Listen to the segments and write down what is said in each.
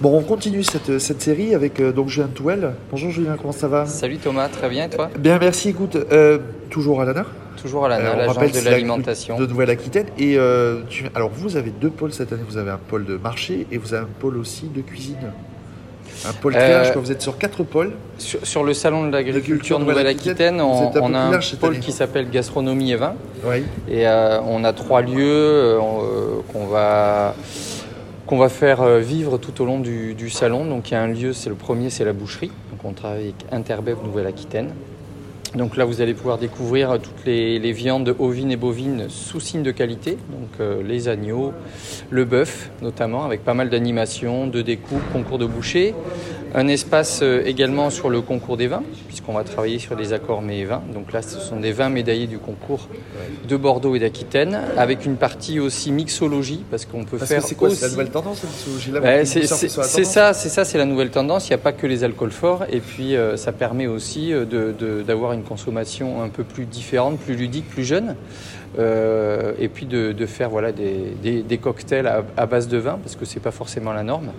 Bon, on continue cette, cette série avec euh, donc Julien Touel. Bonjour Julien, comment ça va? Salut Thomas, très bien et toi? Bien, merci. Écoute, euh, toujours à l'ANA Toujours à l'ANA, Euh, l'agence de l'alimentation. de Nouvelle-Aquitaine. Et euh, tu- alors, vous avez deux pôles cette année. Vous avez un pôle de marché et vous avez un pôle aussi de cuisine. Un pôle très large. Vous êtes sur quatre pôles. Sur, sur le salon de l'agriculture Nouvelle-Aquitaine, on, a un pôle qui s'appelle gastronomie et vin. Oui. Et on a trois lieux on- qu'on va, qu'on va faire euh, vivre tout au long du, salon. Donc il y a un lieu, c'est le premier, c'est la boucherie. Donc on travaille avec Interbev Nouvelle-Aquitaine. Donc là, vous allez pouvoir découvrir toutes les, les viandes ovines et bovines sous signe de qualité. Donc euh, les agneaux, le bœuf notamment, avec pas mal d'animations, de découpes, concours de boucher. Un espace euh, également sur le concours des vins, puisqu'on va travailler sur les accords mets et vins. Donc là, ce sont des vins médaillés du concours de Bordeaux et d'Aquitaine, avec une partie aussi mixologie, parce qu'on peut Parce faire c'est quoi aussi... La nouvelle tendance la mixologie Ouais, vous c'est ça, c'est ça, c'est la nouvelle tendance. Il n'y a pas que les alcools forts, et puis euh, ça permet aussi euh, de- de- d'avoir une consommation un peu plus différente, plus ludique, plus jeune, Euh, et puis de, de faire voilà des, des- des cocktails à, à base de vin, parce que c'est pas forcément la norme.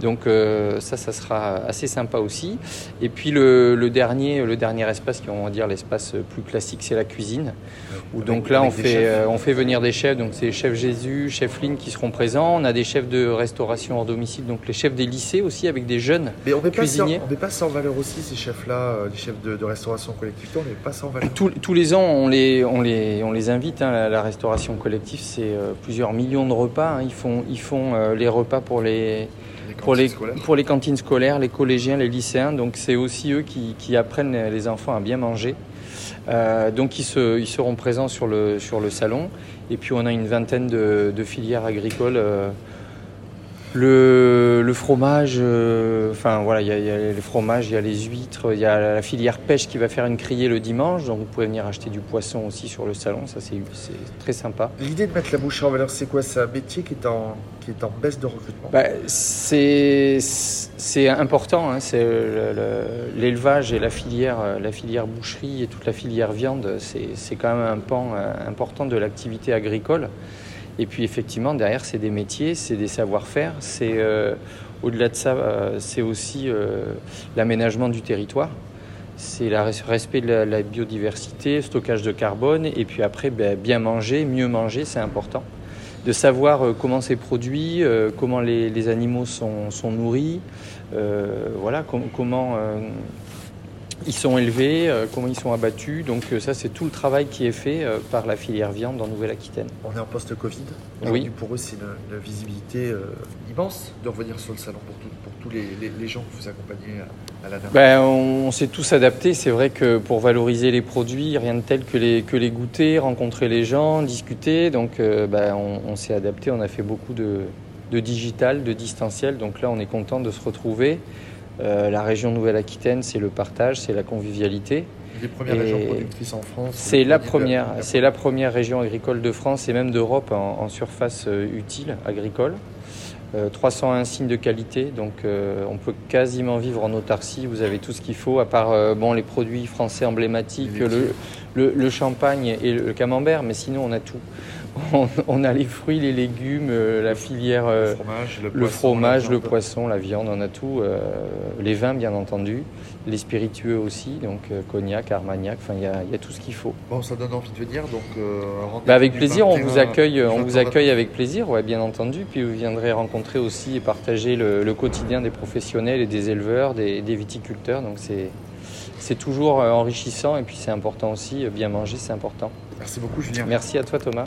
Donc euh, ça, ça sera assez sympa aussi. Et puis le, le dernier, le dernier espace, qui est, on va dire l'espace plus classique, c'est la cuisine. Où Avec- donc là, on fait, euh, on fait venir des chefs, donc c'est chef Jésus, chef Lynn qui seront présents. On a des chefs de restauration hors domicile, donc les chefs des lycées aussi, avec des jeunes. Mais on n'est pas, cuisiniers. on n'est pas sans valeur aussi, ces chefs-là, les chefs de, de restauration collective, on n'est pas sans valeur. Tous, tous les ans, on les, on les, on les invite. La, la restauration collective, c'est euh, plusieurs millions de repas. hein. Ils font, ils font euh, les repas pour les, Les pour les, cantines scolaires. pour les cantines scolaires, les collégiens, les lycéens. Donc c'est aussi eux qui, qui apprennent les enfants à bien manger. Euh, donc ils, se- ils seront présents sur le, sur le salon. Et puis on a une vingtaine de, de filières agricoles. Le, le fromage, euh, enfin voilà, il y, a- il y a les fromages, il y a les huîtres, il y a la filière pêche qui va faire une criée le dimanche. Donc vous pouvez venir acheter du poisson aussi sur le salon. Ça c'est très sympa. L'idée de mettre la bouche en valeur, c'est quoi? C'est un métier qui est en, qui est en baisse de recrutement? Bah, c'est important, hein, c'est le- le- l'élevage et la filière, la filière boucherie et toute la filière viande, c'est c'est quand même un pan euh, important de l'activité agricole. Et puis effectivement, derrière, c'est des métiers, c'est des savoir-faire, c'est euh, au-delà de ça, euh, c'est aussi euh, l'aménagement du territoire. C'est le respect de la, la biodiversité, stockage de carbone, et puis après, ben, bien manger, mieux manger, c'est important de savoir comment c'est produit, comment les, animaux sont, nourris, voilà, com- comment ils sont élevés, euh, comment ils sont abattus. Donc euh, ça, c'est tout le travail qui est fait euh, par la filière viande en Nouvelle-Aquitaine. On est en post-Covid. Oui. Pour eux, c'est une, une visibilité immense de revenir sur le salon pour, tout- pour tous les, les- les gens que vous accompagnez à, à la Ben, on, on s'est tous adaptés. C'est vrai que pour valoriser les produits, rien de tel que les, que les goûter, rencontrer les gens, discuter. Donc ben, on, on s'est adapté. On a fait beaucoup de, de digital, de distanciel. Donc là, on est content de se retrouver. Euh, la région Nouvelle-Aquitaine, c'est le partage, c'est la convivialité. Les premières Et régions productrices en France. C'est la première, c'est la première région agricole de France et même d'Europe en, en surface euh, utile agricole. Euh, 301 signes de qualité, donc euh, on peut quasiment vivre en autarcie. Vous avez tout ce qu'il faut, à part euh, bon les produits français emblématiques, le, le, le champagne et le camembert, mais sinon on a tout. On, on a les fruits, les légumes, euh, la filière, euh, Le fromage, le, le poisson, fromage, la le viande. poisson, la viande, on a tout. euh, les vins, bien entendu. Les spiritueux aussi, donc cognac, armagnac, enfin il y a, il y a tout ce qu'il faut. Bon, ça donne envie de venir, donc euh, Bah avec plaisir, on 21 vous accueille, on vous 21 accueille avec plaisir, ouais, bien entendu. Puis vous viendrez rencontrer aussi et partager le, le quotidien des professionnels et des éleveurs, des, des viticulteurs. Donc c'est c'est toujours euh, enrichissant et puis c'est important aussi. euh, Bien manger, c'est important. Merci beaucoup, Julien. Merci à toi, Thomas.